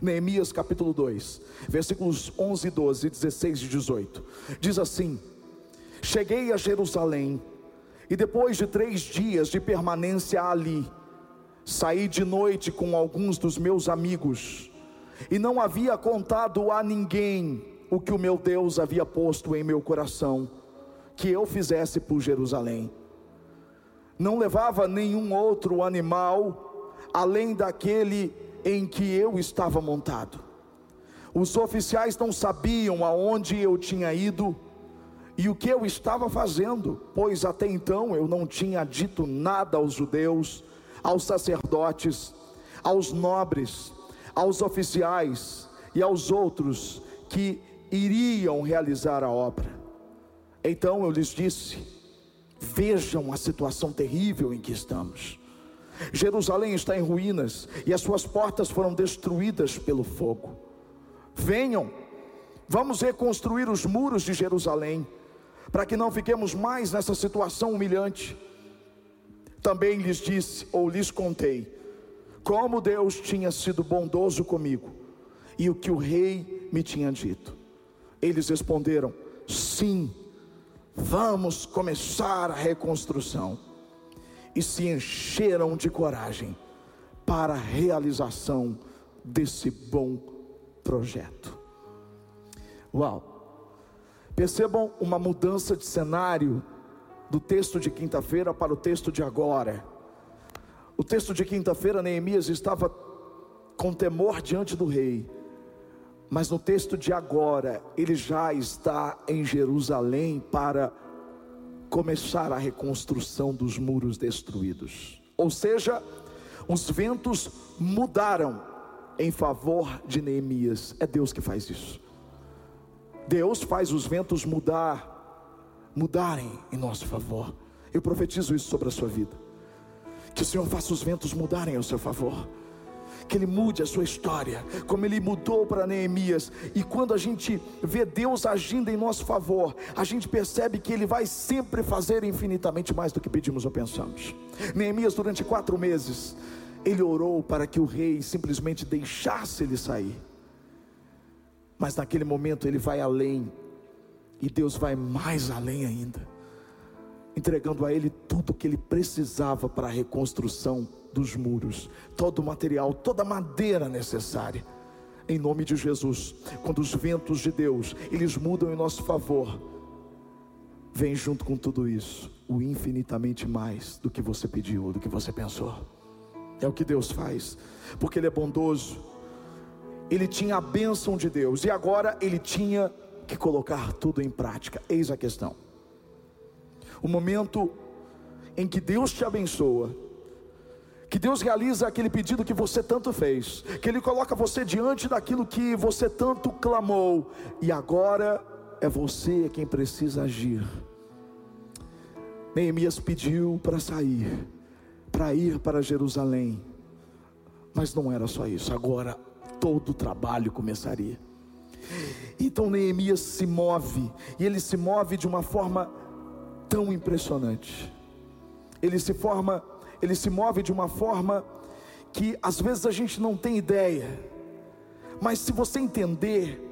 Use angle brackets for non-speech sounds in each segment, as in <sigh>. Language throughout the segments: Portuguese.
Neemias capítulo 2, versículos 11, 12, 16 e 18. Diz assim: Cheguei a Jerusalém, e depois de três dias de permanência ali, saí de noite com alguns dos meus amigos, e não havia contado a ninguém o que o meu Deus havia posto em meu coração, que eu fizesse por Jerusalém. Não levava nenhum outro animal, além daquele em que eu estava montado. Os oficiais não sabiam aonde eu tinha ido e o que eu estava fazendo, pois até então eu não tinha dito nada aos judeus, aos sacerdotes, aos nobres, aos oficiais e aos outros que iriam realizar a obra. Então eu lhes disse: Vejam a situação terrível em que estamos. Jerusalém está em ruínas e as suas portas foram destruídas pelo fogo. Venham, vamos reconstruir os muros de Jerusalém, para que não fiquemos mais nessa situação humilhante. Também lhes disse, ou lhes contei, como Deus tinha sido bondoso comigo e o que o rei me tinha dito. Eles responderam: sim, vamos começar a reconstrução e se encheram de coragem para a realização desse bom projeto. Uau! Percebam uma mudança de cenário do texto de quinta-feira para o texto de agora. O texto de quinta-feira, Neemias estava com temor diante do rei, mas no texto de agora, ele já está em Jerusalém para começar a reconstrução dos muros destruídos. Ou seja, os ventos mudaram em favor de Neemias. É Deus que faz isso. Deus faz os ventos mudar, mudarem em nosso favor. Eu profetizo isso sobre a sua vida. Que o Senhor faça os ventos mudarem ao seu favor que Ele mude a sua história, como Ele mudou para Neemias. E quando a gente vê Deus agindo em nosso favor, a gente percebe que Ele vai sempre fazer infinitamente mais do que pedimos ou pensamos. Neemias, durante quatro meses, ele orou para que o rei simplesmente deixasse ele sair. Mas naquele momento ele vai além, e Deus vai mais além ainda, entregando a ele tudo o que ele precisava para a reconstrução dos muros, todo o material, toda a madeira necessária. Em nome de Jesus, quando os ventos de Deus, eles mudam em nosso favor, vem junto com tudo isso, o infinitamente mais do que você pediu, do que você pensou. É o que Deus faz, porque Ele é bondoso. Ele tinha a bênção de Deus e agora ele tinha que colocar tudo em prática. Eis a questão. O momento em que Deus te abençoa, que Deus realiza aquele pedido que você tanto fez, que Ele coloca você diante daquilo que você tanto clamou, e agora é você quem precisa agir. Neemias pediu para sair, para ir para Jerusalém, mas não era só isso, agora todo o trabalho começaria. Então Neemias se move, e ele se move de uma forma tão impressionante. Ele se forma ele se move de uma forma que às vezes a gente não tem ideia. Mas se você entender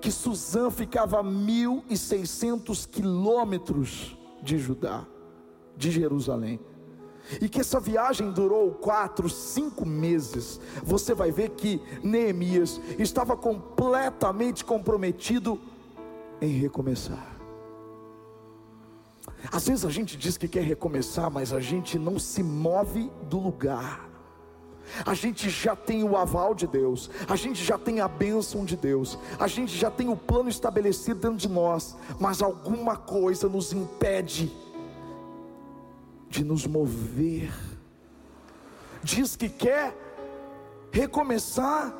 que Suzã ficava a 1.600 quilômetros de Judá, de Jerusalém, e que essa viagem durou quatro, cinco meses, você vai ver que Neemias estava completamente comprometido em recomeçar. Às vezes a gente diz que quer recomeçar, mas a gente não se move do lugar. A gente já tem o aval de Deus, a gente já tem a bênção de Deus, a gente já tem o plano estabelecido dentro de nós, mas alguma coisa nos impede de nos mover. Diz que quer recomeçar,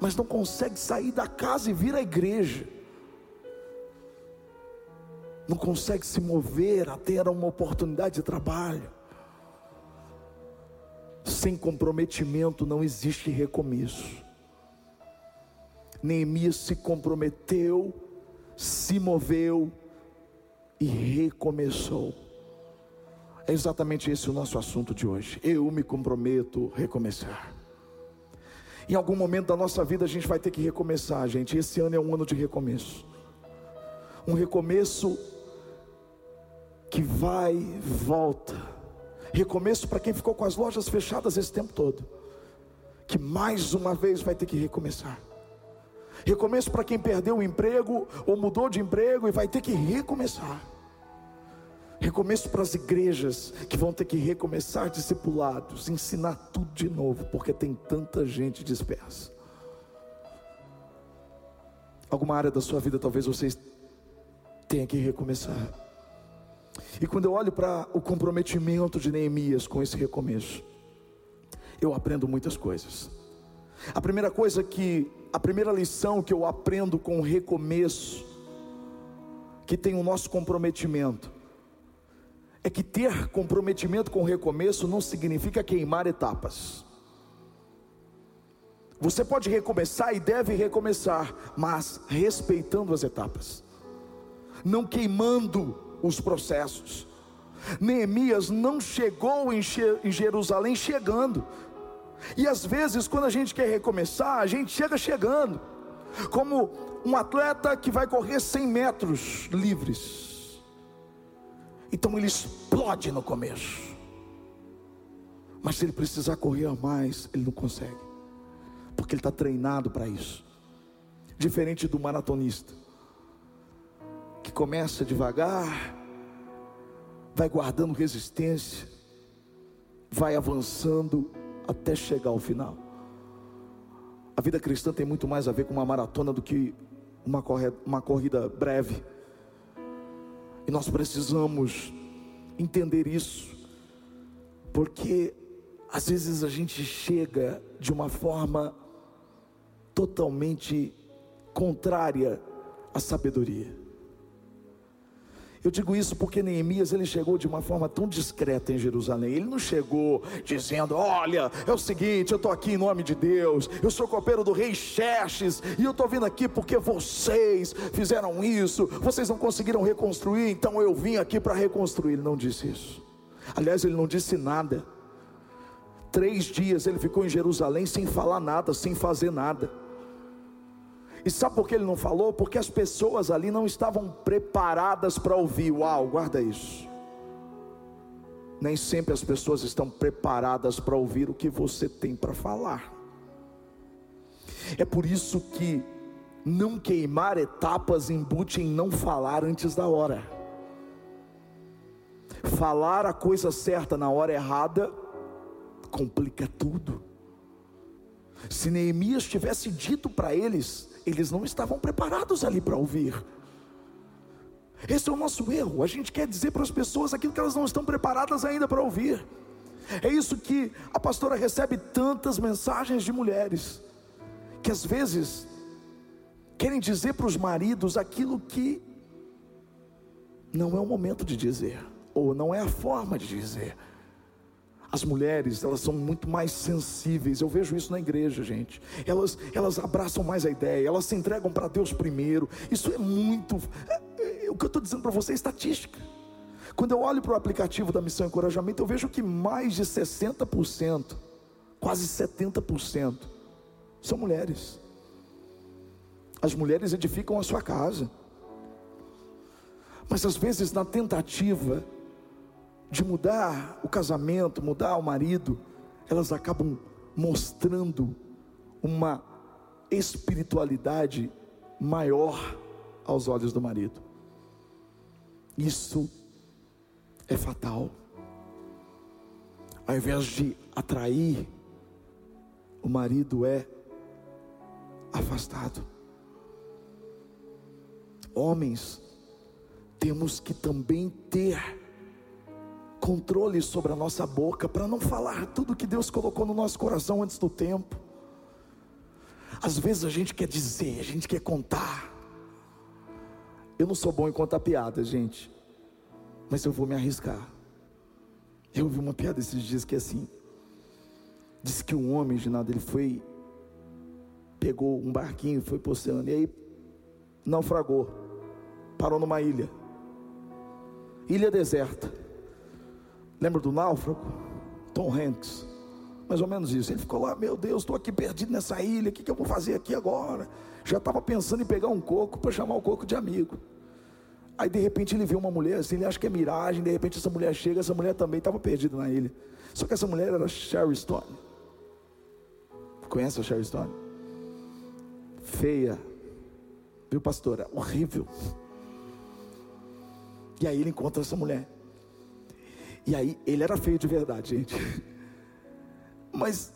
mas não consegue sair da casa e vir à igreja não consegue se mover a ter uma oportunidade de trabalho. Sem comprometimento não existe recomeço. Neemias se comprometeu, se moveu e recomeçou. É exatamente esse o nosso assunto de hoje. Eu me comprometo a recomeçar. Em algum momento da nossa vida a gente vai ter que recomeçar, gente. Esse ano é um ano de recomeço. Um recomeço que vai volta. Recomeço para quem ficou com as lojas fechadas esse tempo todo. Que mais uma vez vai ter que recomeçar. Recomeço para quem perdeu o emprego ou mudou de emprego e vai ter que recomeçar. Recomeço para as igrejas que vão ter que recomeçar discipulados, ensinar tudo de novo, porque tem tanta gente dispersa. Alguma área da sua vida talvez vocês tenha que recomeçar. E quando eu olho para o comprometimento de Neemias com esse recomeço, eu aprendo muitas coisas. A primeira coisa que, a primeira lição que eu aprendo com o recomeço, que tem o nosso comprometimento, é que ter comprometimento com o recomeço não significa queimar etapas. Você pode recomeçar e deve recomeçar, mas respeitando as etapas, não queimando os processos. Neemias não chegou em Jerusalém chegando, e às vezes, quando a gente quer recomeçar, a gente chega chegando, como um atleta que vai correr 100 metros livres então ele explode no começo. Mas se ele precisar correr a mais, ele não consegue. Porque ele está treinado para isso. Diferente do maratonista, que começa devagar, vai guardando resistência, vai avançando até chegar ao final. A vida cristã tem muito mais a ver com uma maratona do que uma, uma corrida breve. E nós precisamos entender isso, porque às vezes a gente chega de uma forma totalmente contrária à sabedoria. Eu digo isso porque Neemias ele chegou de uma forma tão discreta em Jerusalém. Ele não chegou dizendo: Olha, é o seguinte, eu estou aqui em nome de Deus, eu sou copeiro do rei Xerxes, e eu estou vindo aqui porque vocês fizeram isso, vocês não conseguiram reconstruir, então eu vim aqui para reconstruir. Ele não disse isso. Aliás, ele não disse nada. Três dias ele ficou em Jerusalém sem falar nada, sem fazer nada. E sabe por que ele não falou? Porque as pessoas ali não estavam preparadas para ouvir. Uau, guarda isso. Nem sempre as pessoas estão preparadas para ouvir o que você tem para falar. É por isso que não queimar etapas embute em não falar antes da hora. Falar a coisa certa na hora errada complica tudo. Se Neemias tivesse dito para eles, eles não estavam preparados ali para ouvir. Esse é o nosso erro. A gente quer dizer para as pessoas aquilo que elas não estão preparadas ainda para ouvir. É isso que a pastora recebe tantas mensagens de mulheres que às vezes querem dizer para os maridos aquilo que não é o momento de dizer, ou não é a forma de dizer. As mulheres, elas são muito mais sensíveis. Eu vejo isso na igreja, gente. Elas, elas abraçam mais a ideia, elas se entregam para Deus primeiro. Isso é muito. É, é, o que eu estou dizendo para você é estatística. Quando eu olho para o aplicativo da Missão Encorajamento, eu vejo que mais de 60%, quase 70%, são mulheres. As mulheres edificam a sua casa. Mas às vezes, na tentativa de mudar o casamento, mudar o marido, elas acabam mostrando uma espiritualidade maior aos olhos do marido. Isso é fatal. Ao invés de atrair, o marido é afastado. Homens, temos que também ter controle sobre a nossa boca para não falar tudo que Deus colocou no nosso coração antes do tempo. Às vezes a gente quer dizer, a gente quer contar. Eu não sou bom em contar piadas, gente, mas eu vou me arriscar. Eu ouvi uma piada esses dias que é assim: disse que um homem, Ginaldo, ele foi, pegou um barquinho, foi para o oceano, e aí naufragou, parou numa ilha, ilha deserta. Lembra do náufrago? Tom Hanks. mais ou menos isso. Ele ficou lá, meu Deus, estou aqui perdido nessa ilha, o que, que eu vou fazer aqui agora? Já estava pensando em pegar um coco para chamar o coco de amigo. Aí de repente ele vê uma mulher assim, ele acha que é miragem, de repente essa mulher chega, essa mulher também estava perdida na ilha. Só que essa mulher era Sherry Stone. Conhece a Sherry Stone? Feia. Viu, pastora? Horrível. E aí ele encontra essa mulher. E aí ele era feio de verdade, gente. <laughs> Mas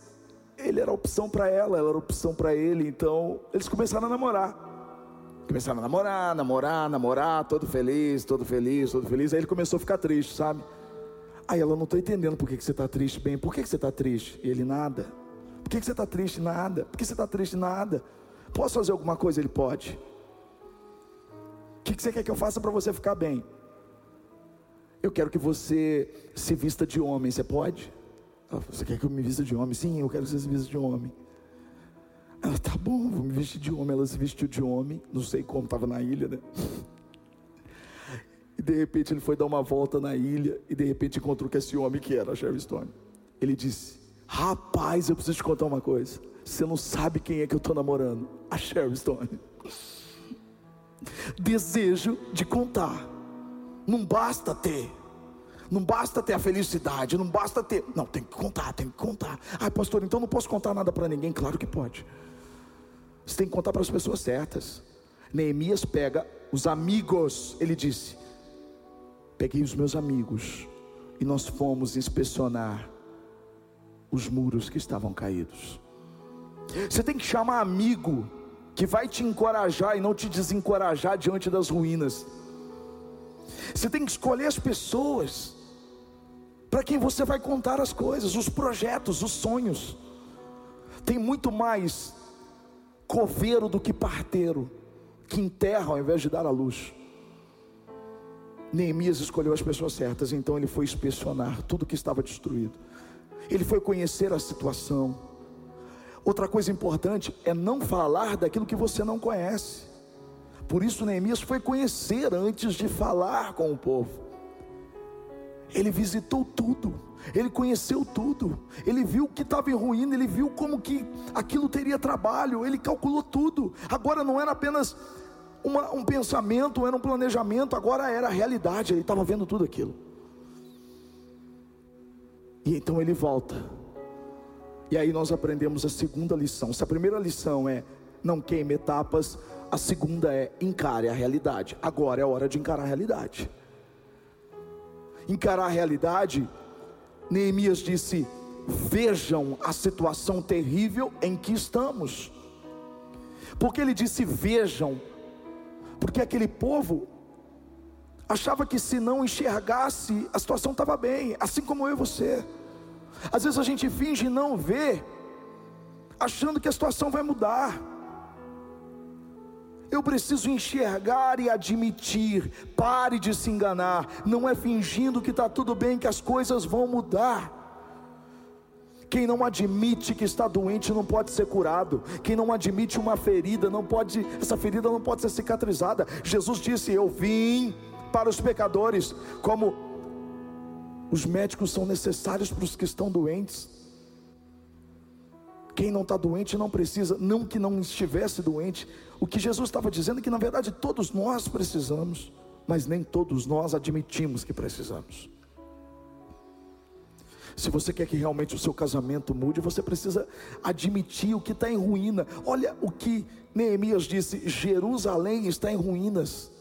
ele era opção para ela, ela era opção para ele, então eles começaram a namorar. Começaram a namorar, namorar, namorar, todo feliz, todo feliz, todo feliz. Aí ele começou a ficar triste, sabe? Aí ela não estou entendendo por que, que você está triste, bem, por que, que você está triste? E ele nada. Por que, que você está triste? Nada. Por que você está triste? Nada. Posso fazer alguma coisa? Ele pode. O que, que você quer que eu faça para você ficar bem? Eu quero que você se vista de homem, você pode? Você quer que eu me vista de homem? Sim, eu quero que você se vista de homem. Ela, tá bom, vou me vestir de homem. Ela se vestiu de homem, não sei como, estava na ilha, né? E de repente ele foi dar uma volta na ilha e de repente encontrou que esse homem que era Sherry Stone. Ele disse: Rapaz, eu preciso te contar uma coisa. Você não sabe quem é que eu estou namorando? A Sherry Stone. <laughs> Desejo de contar. Não basta ter. Não basta ter a felicidade, não basta ter. Não, tem que contar, tem que contar. Ai, pastor, então não posso contar nada para ninguém. Claro que pode. Você tem que contar para as pessoas certas. Neemias pega os amigos, ele disse: Peguei os meus amigos e nós fomos inspecionar os muros que estavam caídos. Você tem que chamar amigo que vai te encorajar e não te desencorajar diante das ruínas. Você tem que escolher as pessoas para quem você vai contar as coisas, os projetos, os sonhos. Tem muito mais coveiro do que parteiro que enterra ao invés de dar a luz. Neemias escolheu as pessoas certas, então ele foi inspecionar tudo que estava destruído. Ele foi conhecer a situação. Outra coisa importante é não falar daquilo que você não conhece. Por isso Neemias foi conhecer antes de falar com o povo. Ele visitou tudo, ele conheceu tudo, ele viu o que estava em ruína, ele viu como que aquilo teria trabalho, ele calculou tudo. Agora não era apenas uma, um pensamento, era um planejamento, agora era a realidade, ele estava vendo tudo aquilo. E então ele volta. E aí nós aprendemos a segunda lição. Se a primeira lição é não queime etapas, a segunda é encare a realidade. Agora é hora de encarar a realidade. Encarar a realidade, Neemias disse: Vejam a situação terrível em que estamos. Porque ele disse: Vejam, porque aquele povo achava que se não enxergasse, a situação estava bem, assim como eu e você. Às vezes a gente finge não ver, achando que a situação vai mudar. Eu preciso enxergar e admitir. Pare de se enganar. Não é fingindo que está tudo bem, que as coisas vão mudar. Quem não admite que está doente não pode ser curado. Quem não admite uma ferida não pode, essa ferida não pode ser cicatrizada. Jesus disse: "Eu vim para os pecadores, como os médicos são necessários para os que estão doentes. Quem não está doente não precisa, não que não estivesse doente. O que Jesus estava dizendo é que na verdade todos nós precisamos, mas nem todos nós admitimos que precisamos. Se você quer que realmente o seu casamento mude, você precisa admitir o que está em ruína. Olha o que Neemias disse: Jerusalém está em ruínas.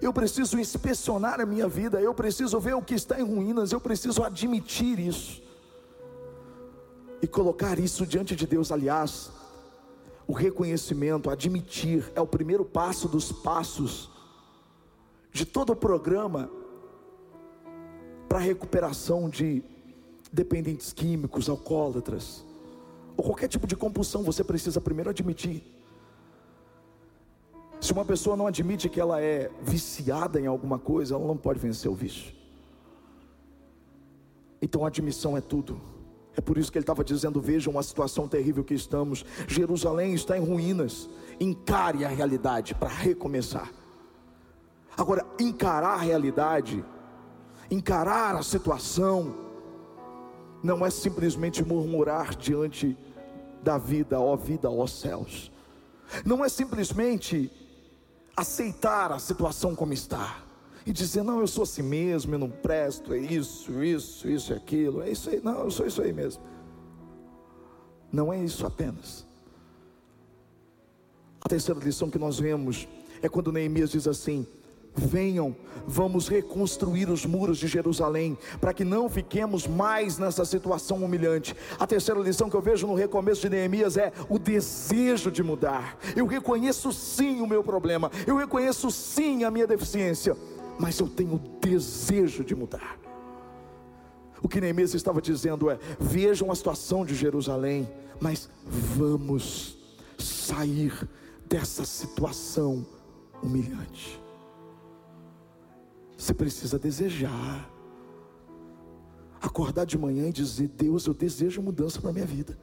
Eu preciso inspecionar a minha vida, eu preciso ver o que está em ruínas, eu preciso admitir isso e colocar isso diante de Deus. Aliás, o reconhecimento, admitir, é o primeiro passo dos passos de todo o programa para a recuperação de dependentes químicos, alcoólatras, ou qualquer tipo de compulsão, você precisa primeiro admitir. Se uma pessoa não admite que ela é viciada em alguma coisa, ela não pode vencer o vício. Então a admissão é tudo. É por isso que ele estava dizendo: vejam a situação terrível que estamos. Jerusalém está em ruínas. Encare a realidade para recomeçar. Agora, encarar a realidade, encarar a situação, não é simplesmente murmurar diante da vida, ó vida, ó céus. Não é simplesmente aceitar a situação como está e dizer, não, eu sou assim mesmo, eu não presto, é isso, isso, isso, é aquilo, é isso aí, não, eu sou isso aí mesmo. Não é isso apenas. A terceira lição que nós vemos é quando Neemias diz assim: Venham, vamos reconstruir os muros de Jerusalém, para que não fiquemos mais nessa situação humilhante. A terceira lição que eu vejo no recomeço de Neemias é o desejo de mudar. Eu reconheço sim o meu problema, eu reconheço sim a minha deficiência, mas eu tenho desejo de mudar. O que Neemias estava dizendo é: vejam a situação de Jerusalém, mas vamos sair dessa situação humilhante. Você precisa desejar. Acordar de manhã e dizer: Deus, eu desejo mudança para a minha vida.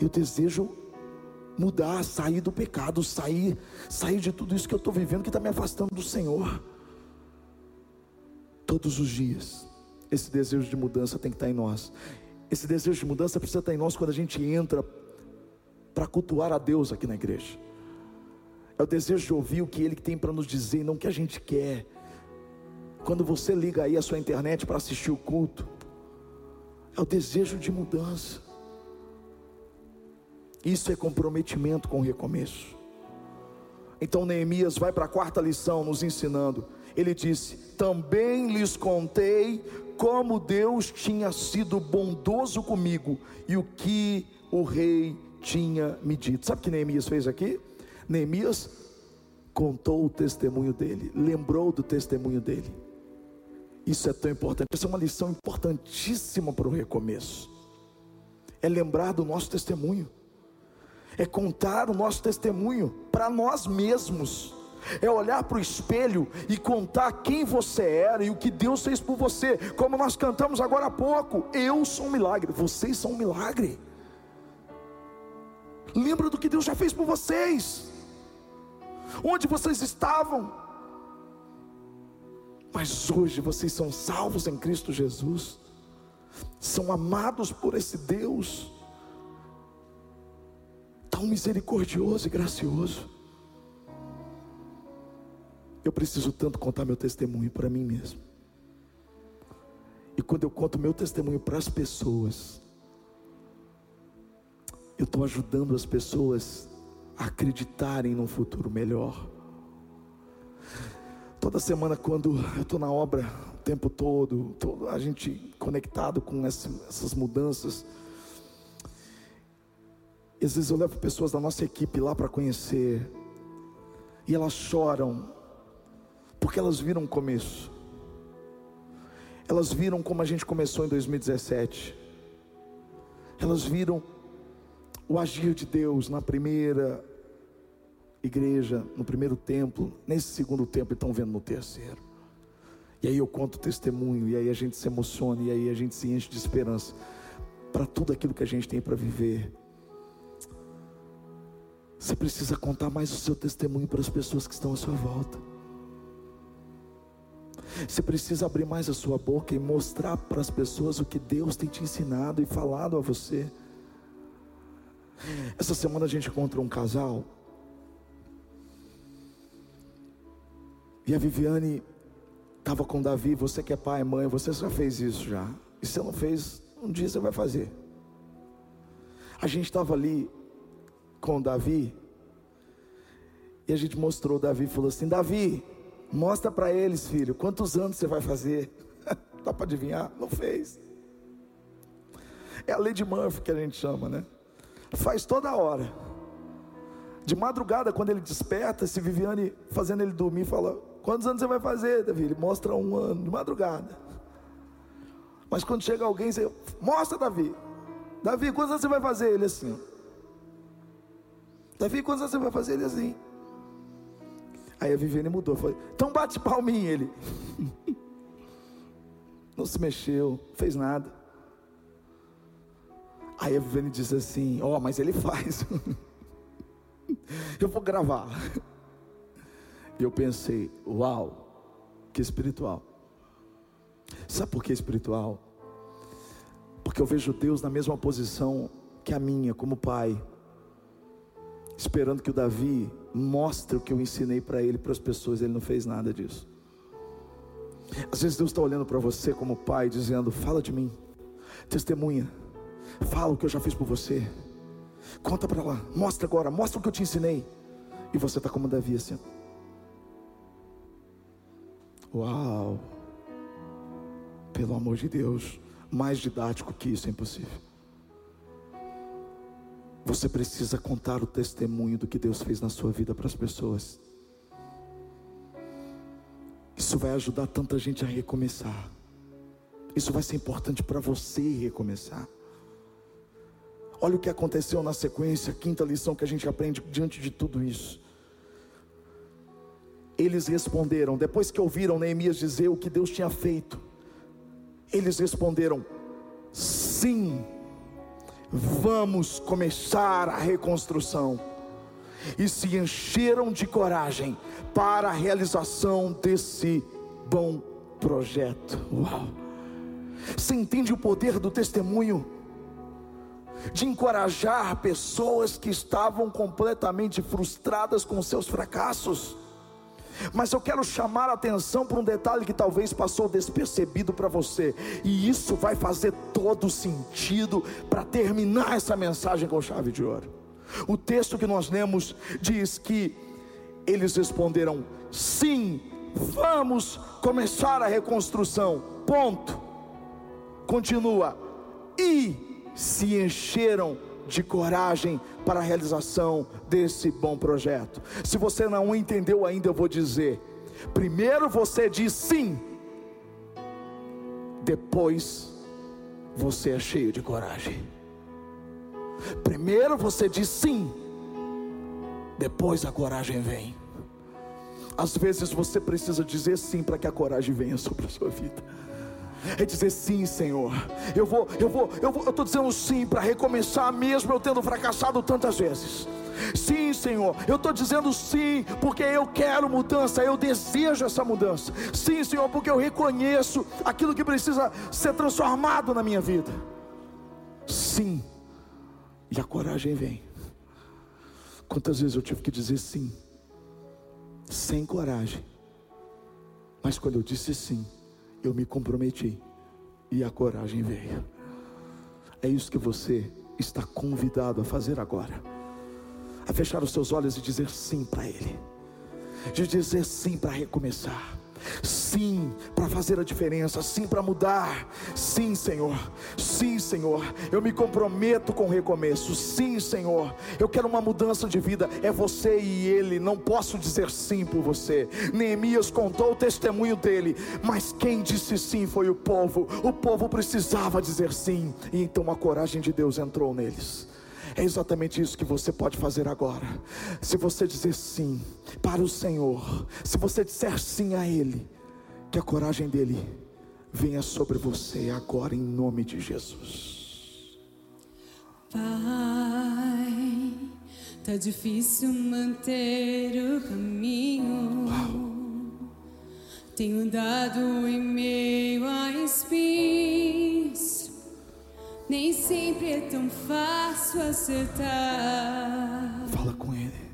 Eu desejo mudar, sair do pecado, sair, sair de tudo isso que eu estou vivendo que está me afastando do Senhor. Todos os dias, esse desejo de mudança tem que estar em nós. Esse desejo de mudança precisa estar em nós quando a gente entra para cultuar a Deus aqui na igreja. É o desejo de ouvir o que Ele tem para nos dizer, não o que a gente quer. Quando você liga aí a sua internet para assistir o culto, é o desejo de mudança. Isso é comprometimento com o recomeço. Então Neemias vai para a quarta lição nos ensinando. Ele disse: Também lhes contei como Deus tinha sido bondoso comigo e o que o rei tinha me dito. Sabe o que Neemias fez aqui? Neemias contou o testemunho dele, lembrou do testemunho dele. Isso é tão importante. Essa é uma lição importantíssima para o recomeço. É lembrar do nosso testemunho. É contar o nosso testemunho para nós mesmos. É olhar para o espelho e contar quem você era e o que Deus fez por você. Como nós cantamos agora há pouco. Eu sou um milagre. Vocês são um milagre. Lembra do que Deus já fez por vocês onde vocês estavam. Mas hoje vocês são salvos em Cristo Jesus, são amados por esse Deus, tão misericordioso e gracioso. Eu preciso tanto contar meu testemunho para mim mesmo. E quando eu conto meu testemunho para as pessoas, eu estou ajudando as pessoas acreditarem num futuro melhor. Toda semana, quando eu estou na obra, o tempo todo, a gente conectado com essas mudanças, às vezes eu levo pessoas da nossa equipe lá para conhecer, e elas choram, porque elas viram o começo, elas viram como a gente começou em 2017, elas viram o agir de Deus na primeira igreja, no primeiro templo, nesse segundo templo, e estão vendo no terceiro. E aí eu conto o testemunho, e aí a gente se emociona, e aí a gente se enche de esperança para tudo aquilo que a gente tem para viver. Você precisa contar mais o seu testemunho para as pessoas que estão à sua volta. Você precisa abrir mais a sua boca e mostrar para as pessoas o que Deus tem te ensinado e falado a você. Essa semana a gente encontrou um casal. E a Viviane estava com Davi. Você que é pai, mãe, você já fez isso já. E se não fez, um dia você vai fazer. A gente estava ali com Davi. E a gente mostrou Davi falou assim: Davi, mostra para eles, filho, quantos anos você vai fazer? <laughs> Dá para adivinhar? Não fez. É a lei de Murphy que a gente chama, né? faz toda hora. De madrugada, quando ele desperta, se Viviane fazendo ele dormir, fala: Quantos anos você vai fazer, Davi? Ele mostra um ano, de madrugada. Mas quando chega alguém, você mostra, Davi. Davi, quantos anos você vai fazer? Ele assim. Davi, quantos anos você vai fazer? Ele assim. Aí a Viviane mudou. Falei, então bate palminha ele. <laughs> Não se mexeu, fez nada. Aí a Viviane diz assim: Ó, oh, mas ele faz. <laughs> eu vou gravar. E eu pensei: Uau, que espiritual. Sabe por que espiritual? Porque eu vejo Deus na mesma posição que a minha, como pai, esperando que o Davi mostre o que eu ensinei para ele, para as pessoas, ele não fez nada disso. Às vezes Deus está olhando para você como pai, dizendo: Fala de mim, testemunha, fala o que eu já fiz por você, conta para lá, mostra agora, mostra o que eu te ensinei. E você está como Davi assim. Uau! Pelo amor de Deus, mais didático que isso é impossível. Você precisa contar o testemunho do que Deus fez na sua vida para as pessoas. Isso vai ajudar tanta gente a recomeçar. Isso vai ser importante para você recomeçar. Olha o que aconteceu na sequência, a quinta lição que a gente aprende diante de tudo isso. Eles responderam, depois que ouviram Neemias dizer o que Deus tinha feito, eles responderam: sim, vamos começar a reconstrução. E se encheram de coragem para a realização desse bom projeto. Uau! Você entende o poder do testemunho? De encorajar pessoas que estavam completamente frustradas com seus fracassos. Mas eu quero chamar a atenção para um detalhe que talvez passou despercebido para você, e isso vai fazer todo sentido para terminar essa mensagem com chave de ouro. O texto que nós lemos diz que eles responderam: sim, vamos começar a reconstrução. Ponto. Continua. E se encheram de coragem para a realização desse bom projeto. Se você não entendeu ainda, eu vou dizer: primeiro você diz sim, depois você é cheio de coragem. Primeiro você diz sim, depois a coragem vem. Às vezes você precisa dizer sim para que a coragem venha sobre a sua vida é dizer sim, Senhor. Eu vou, eu vou, eu vou, eu estou dizendo sim para recomeçar, mesmo eu tendo fracassado tantas vezes. Sim, Senhor, eu estou dizendo sim, porque eu quero mudança, eu desejo essa mudança. Sim, Senhor, porque eu reconheço aquilo que precisa ser transformado na minha vida. Sim, e a coragem vem. Quantas vezes eu tive que dizer sim, sem coragem, mas quando eu disse sim, eu me comprometi e a coragem veio. É isso que você está convidado a fazer agora. A fechar os seus olhos e dizer sim para Ele. De dizer sim para recomeçar Sim, para fazer a diferença, sim, para mudar. Sim, Senhor. Sim, Senhor. Eu me comprometo com o recomeço. Sim, Senhor. Eu quero uma mudança de vida. É você e ele. Não posso dizer sim por você. Neemias contou o testemunho dele, mas quem disse sim foi o povo. O povo precisava dizer sim, e então a coragem de Deus entrou neles. É exatamente isso que você pode fazer agora. Se você dizer sim para o Senhor, se você disser sim a Ele, que a coragem dele venha sobre você agora em nome de Jesus. Pai, tá difícil manter o caminho. Uau. Tenho dado em meio a espinhos nem sempre é tão fácil acertar. Fala com Ele.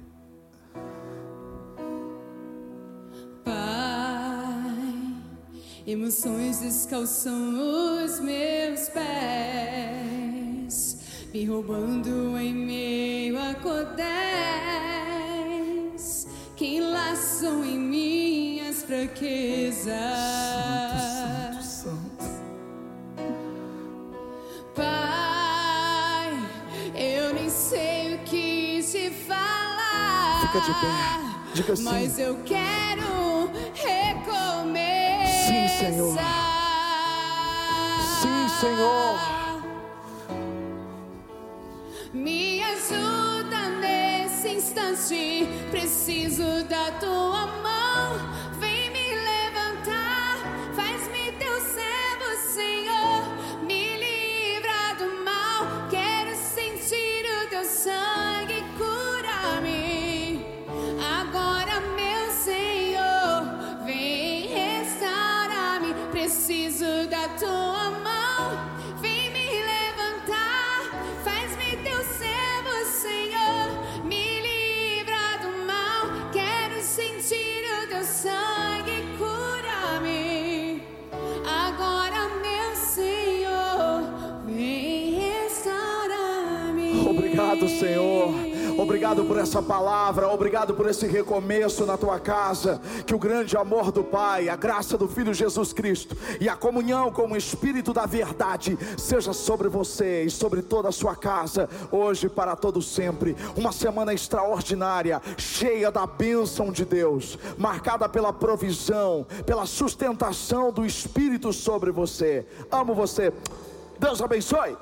Pai, emoções descalçam os meus pés, me roubando em meio a cordéis que enlaçam em minhas fraquezas. Fica de pé. Diga sim. Mas eu quero recomeçar. Sim, Senhor. Sim, Senhor. Me ajuda nesse instante. Preciso da tua mão. Obrigado, Senhor. Obrigado por essa palavra, obrigado por esse recomeço na tua casa. Que o grande amor do Pai, a graça do Filho Jesus Cristo e a comunhão com o Espírito da verdade seja sobre você e sobre toda a sua casa, hoje para todo sempre. Uma semana extraordinária, cheia da bênção de Deus, marcada pela provisão, pela sustentação do Espírito sobre você. Amo você. Deus abençoe.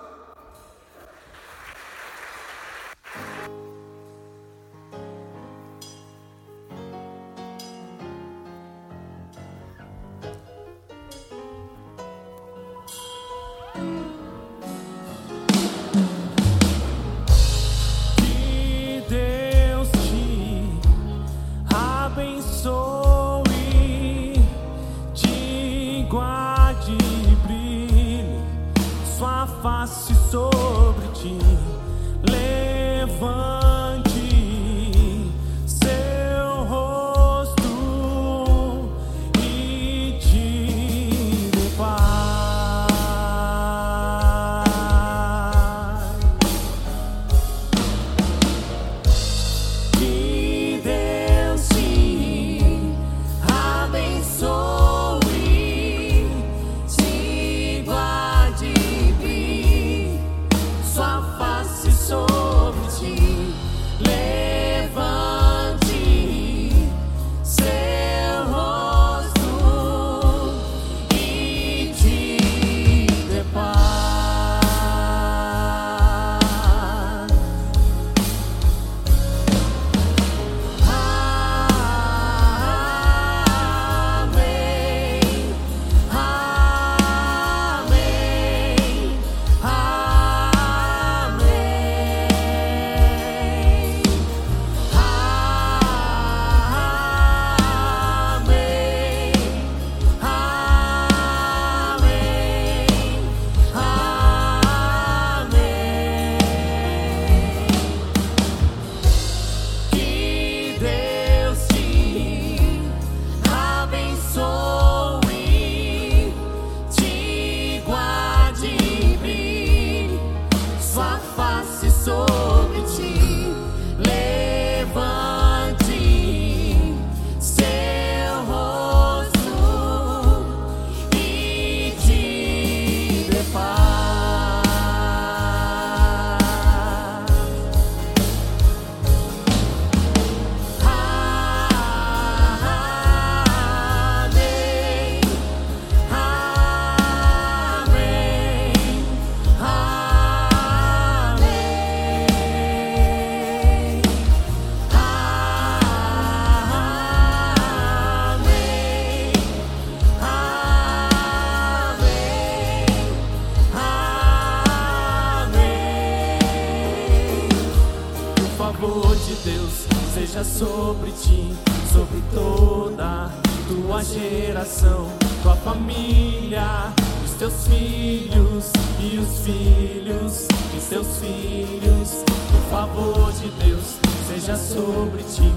Tua geração, tua família, os teus filhos e os filhos de seus filhos. O favor de Deus seja sobre ti,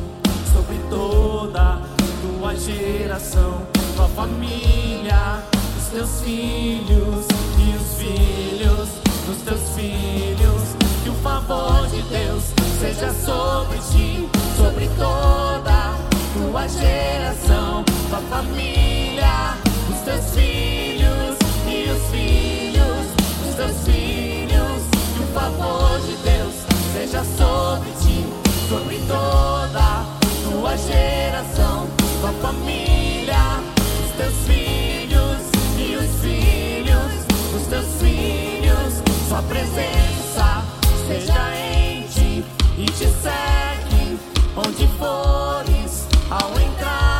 sobre toda tua geração, tua família, os teus filhos e os filhos dos teus filhos. Que o favor de Deus seja sobre ti, sobre toda tua geração, sua família, os teus filhos e os filhos dos teus filhos. Que o favor de Deus seja sobre ti, sobre toda tua geração, tua família, os teus filhos e os filhos dos teus filhos. Sua presença seja em ti e te segue onde fores ao entrar.